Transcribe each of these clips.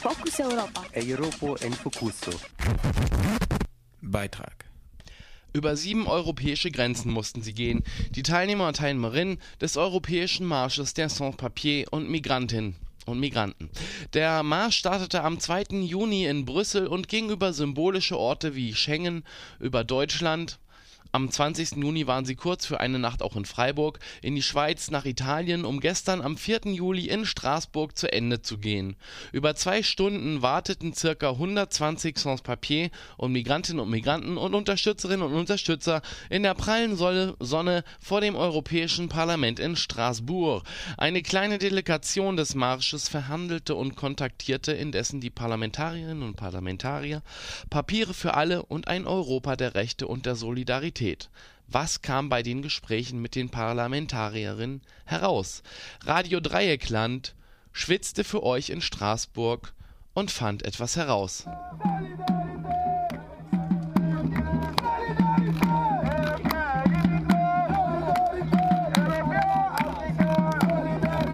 Fokus Europa. Europa en Focuso. Beitrag. Über sieben europäische Grenzen mussten sie gehen, die Teilnehmer und Teilnehmerinnen des Europäischen Marsches der Sans-Papiers und Migrantinnen und Migranten. Der Marsch startete am 2. Juni in Brüssel und ging über symbolische Orte wie Schengen, über Deutschland, am 20. Juni waren sie kurz für eine Nacht auch in Freiburg, in die Schweiz, nach Italien, um gestern am 4. Juli in Straßburg zu Ende zu gehen. Über zwei Stunden warteten circa 120 Sans-Papiers und Migrantinnen und Migranten und Unterstützerinnen und Unterstützer in der prallen Sonne vor dem Europäischen Parlament in Straßburg. Eine kleine Delegation des Marsches verhandelte und kontaktierte indessen die Parlamentarierinnen und Parlamentarier, Papiere für alle und ein Europa der Rechte und der Solidarität. Realität. Was kam bei den Gesprächen mit den Parlamentarierinnen heraus? Radio Dreieckland schwitzte für euch in Straßburg und fand etwas heraus.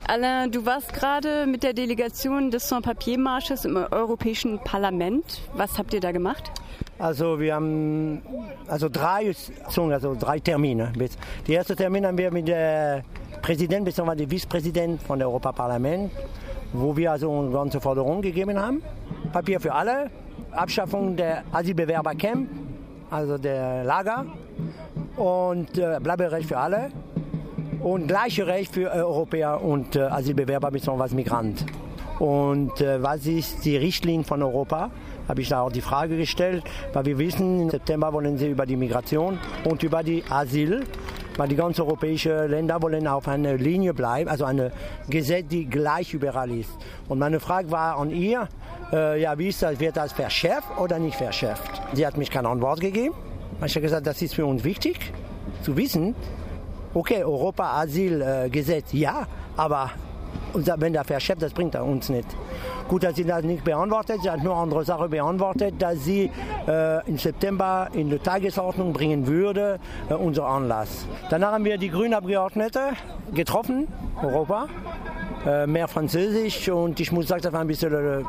Alain, du warst gerade mit der Delegation des Sans-Papier-Marsches im Europäischen Parlament. Was habt ihr da gemacht? Also wir haben also drei, also drei Termine. Der erste Termin haben wir mit dem Präsident bzw. dem Vizepräsident von dem Europaparlament, wo wir also eine ganze Forderung gegeben haben. Papier für alle, Abschaffung der Asylbewerbercamp, also der Lager und äh, Bleiberecht für alle und gleiche Recht für Europäer und äh, Asylbewerber bzw. Migranten. Und äh, was ist die Richtlinie von Europa? Habe ich da auch die Frage gestellt, weil wir wissen, im September wollen sie über die Migration und über die Asyl, weil die ganzen europäischen Länder wollen auf einer Linie bleiben, also eine Gesetz, die gleich überall ist. Und meine Frage war an ihr, äh, ja, wie ist das, wird das verschärft oder nicht verschärft? Sie hat mich keine Antwort gegeben. Ich habe gesagt, das ist für uns wichtig zu wissen. Okay, Europa-Asyl-Gesetz, äh, ja, aber und wenn der verschärft, das bringt er uns nicht. Gut, dass sie das nicht beantwortet. Sie hat nur andere Sachen beantwortet, dass sie äh, im September in die Tagesordnung bringen würde, äh, unser Anlass. Danach haben wir die grünen Abgeordnete getroffen, Europa, äh, mehr Französisch und ich muss sagen, das war ein bisschen äh,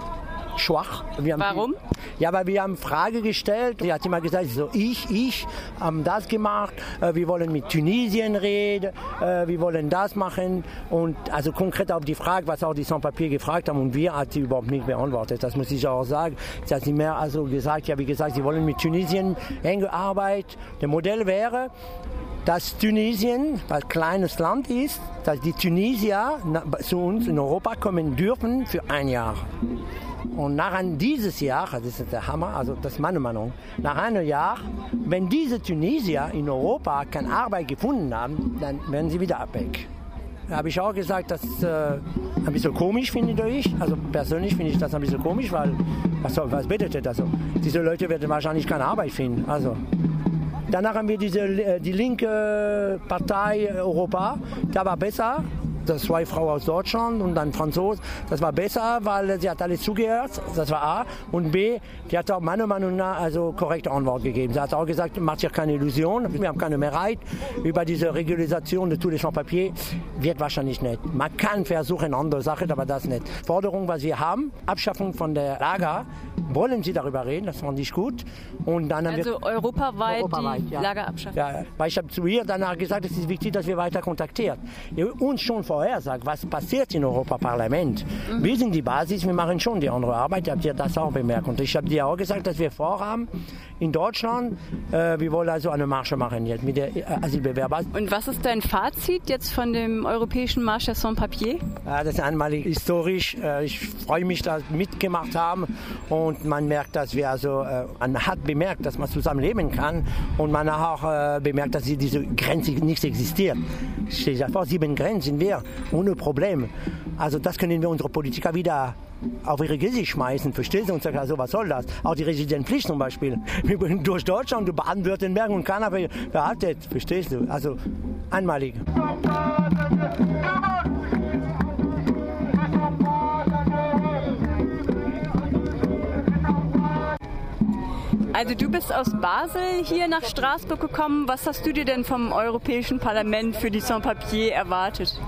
schwach. Warum? Die, ja, weil wir haben Frage gestellt. Sie hat immer gesagt, so ich, ich haben das gemacht. Äh, wir wollen mit Tunesien reden. Äh, wir wollen das machen. Und also konkret auf die Frage, was auch die Sans-Papier gefragt haben und wir, hat sie überhaupt nicht beantwortet. Das muss ich auch sagen. Sie hat sie mehr also gesagt, ja, wie gesagt, sie wollen mit Tunesien enge Arbeit. Der Modell wäre, dass Tunesien, weil ein kleines Land ist, dass die Tunesier zu uns in Europa kommen dürfen für ein Jahr. Und nach dieses Jahr, das ist der Hammer, also das ist meine Meinung, nach einem Jahr, wenn diese Tunesier in Europa keine Arbeit gefunden haben, dann werden sie wieder weg. Da habe ich auch gesagt, das ist äh, ein bisschen komisch, finde ich. Also persönlich finde ich das ein bisschen komisch, weil was, was bedeutet das? Diese Leute werden wahrscheinlich keine Arbeit finden. Also, danach haben wir diese, äh, die linke Partei Europa, da war besser das zwei Frauen aus Deutschland und dann Franzose. Das war besser, weil sie hat alles zugehört. Das war A. Und B, die hat auch meiner Meinung nach also korrekte Antwort gegeben. Sie hat auch gesagt, macht sich keine Illusion. Wir haben keine Mehrheit über diese Regularisation de tous les Sans-Papiers. Wird wahrscheinlich nicht. Man kann versuchen, andere Sachen, aber das nicht. Forderung, was wir haben, Abschaffung von der Lager, wollen Sie darüber reden, das fand ich gut. Und dann also europaweit, europaweit die ja. Lager abschaffen? Ja, weil ich habe zu ihr danach gesagt, es ist wichtig, dass wir weiter kontaktiert. Uns schon vor vorhersagt, was passiert im Europaparlament. Mhm. Wir sind die Basis, wir machen schon die andere Arbeit. Habt ihr das auch bemerkt? Und ich habe dir auch gesagt, dass wir vorhaben in Deutschland, äh, wir wollen also eine Marsche machen jetzt mit der äh, Asylbewerber. Und was ist dein Fazit jetzt von dem europäischen Marsch der Sans-Papier? Ja, das ist einmalig historisch. Äh, ich freue mich, dass wir mitgemacht haben und man merkt, dass wir also, äh, man hat bemerkt, dass man zusammen leben kann und man hat auch äh, bemerkt, dass diese Grenze nicht existiert. Stell dir vor, sieben Grenzen sind wir ohne Probleme. Also das können wir unsere Politiker wieder auf ihre Gesicht schmeißen, verstehst du? Und sagen, also was soll das? Auch die Residentenpflicht zum Beispiel. Wir bringen durch Deutschland, Baden-Württemberg und keiner verhaltet, verstehst du? Also einmalig. Also du bist aus Basel hier nach Straßburg gekommen. Was hast du dir denn vom Europäischen Parlament für die Sans-Papiers erwartet?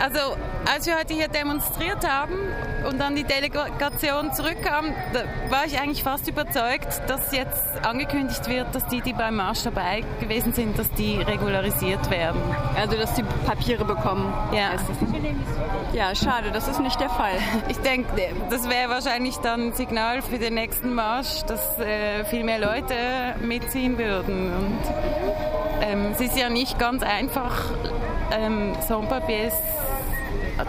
Also als wir heute hier demonstriert haben und dann die Delegation zurückkam, da war ich eigentlich fast überzeugt, dass jetzt angekündigt wird, dass die, die beim Marsch dabei gewesen sind, dass die regularisiert werden. Also dass die Papiere bekommen. Ja. Ja, schade, das ist nicht der Fall. Ich denke, das wäre wahrscheinlich dann ein Signal für den nächsten Marsch, dass äh, viel mehr Leute mitziehen würden. Und ähm, es ist ja nicht ganz einfach, ähm, Sans-Papiers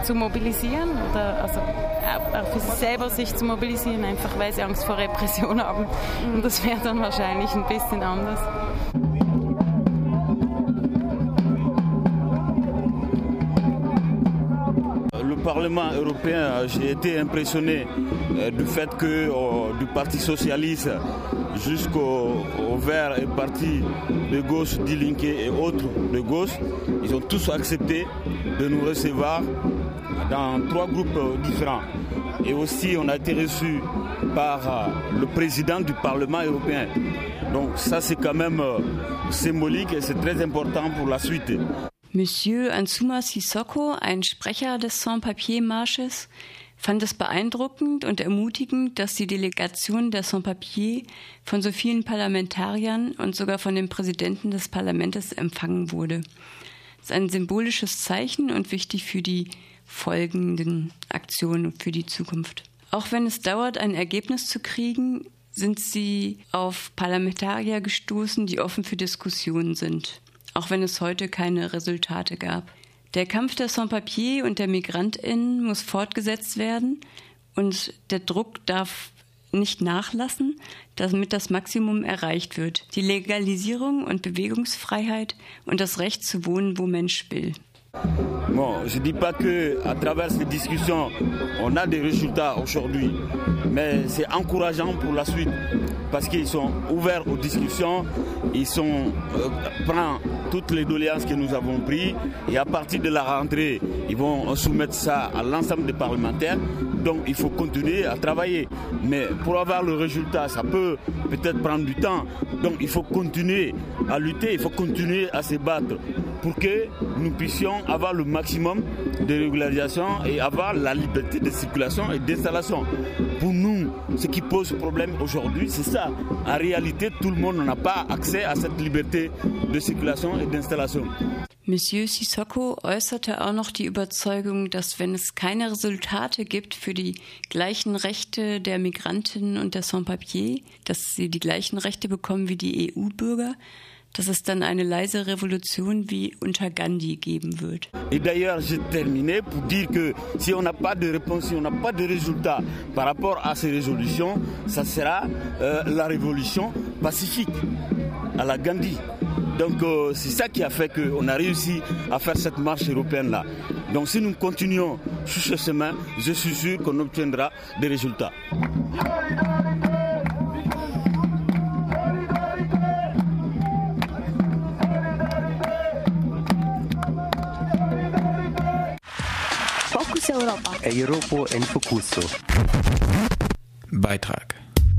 zu mobilisieren oder also auch für sich selber sich zu mobilisieren, einfach weil sie Angst vor Repression haben. Und das wäre dann wahrscheinlich ein bisschen anders. Le Parlement européen, j'ai été impressionné euh, du fait que euh, du Parti socialiste jusqu'au au Vert et parti de gauche, Die et autres de gauche, ils ont tous accepté de nous recevoir dans trois groupes différents. Et aussi, on a été reçu par euh, le président du Parlement européen. Donc ça, c'est quand même euh, symbolique et c'est très important pour la suite. Monsieur Ansuma Sissoko, ein Sprecher des Sans-Papier-Marsches, fand es beeindruckend und ermutigend, dass die Delegation der Sans-Papier von so vielen Parlamentariern und sogar von dem Präsidenten des Parlaments empfangen wurde. Das ist ein symbolisches Zeichen und wichtig für die folgenden Aktionen für die Zukunft. Auch wenn es dauert, ein Ergebnis zu kriegen, sind sie auf Parlamentarier gestoßen, die offen für Diskussionen sind auch wenn es heute keine Resultate gab. Der Kampf der Sans-Papier und der MigrantInnen muss fortgesetzt werden und der Druck darf nicht nachlassen, damit das Maximum erreicht wird. Die Legalisierung und Bewegungsfreiheit und das Recht zu wohnen, wo Mensch will. Bon, je ne dis pas qu'à travers ces discussions, on a des résultats aujourd'hui, mais c'est encourageant pour la suite parce qu'ils sont ouverts aux discussions, ils sont euh, prennent toutes les doléances que nous avons prises et à partir de la rentrée, ils vont soumettre ça à l'ensemble des parlementaires. Donc il faut continuer à travailler. Mais pour avoir le résultat, ça peut peut-être prendre du temps. Donc il faut continuer à lutter, il faut continuer à se battre pour que nous puissions avoir le maximum de régularisation et avoir la liberté de circulation et d'installation. Pour nous, ce qui pose problème aujourd'hui, c'est ça. En réalité, tout le monde n'a pas accès à cette liberté de circulation et d'installation. Monsieur Sissoko äußerte auch noch die Überzeugung, dass wenn es keine Resultate gibt für die gleichen Rechte der Migrantinnen und der Sans-Papiers, dass sie die gleichen Rechte bekommen wie die EU-Bürger, dass es dann eine leise Revolution wie unter Gandhi. Et d'ailleurs, j'ai terminé pour dire que si on n'a pas de réponse, si on n'a pas de résultat par rapport à ces résolutions, ça sera euh, la révolution pacifique à la Gandhi. Donc euh, c'est ça qui a fait qu'on a réussi à faire cette marche européenne-là. Donc si nous continuons sur ce chemin, je suis sûr qu'on obtiendra des résultats. Europa in Focusso. Beitrag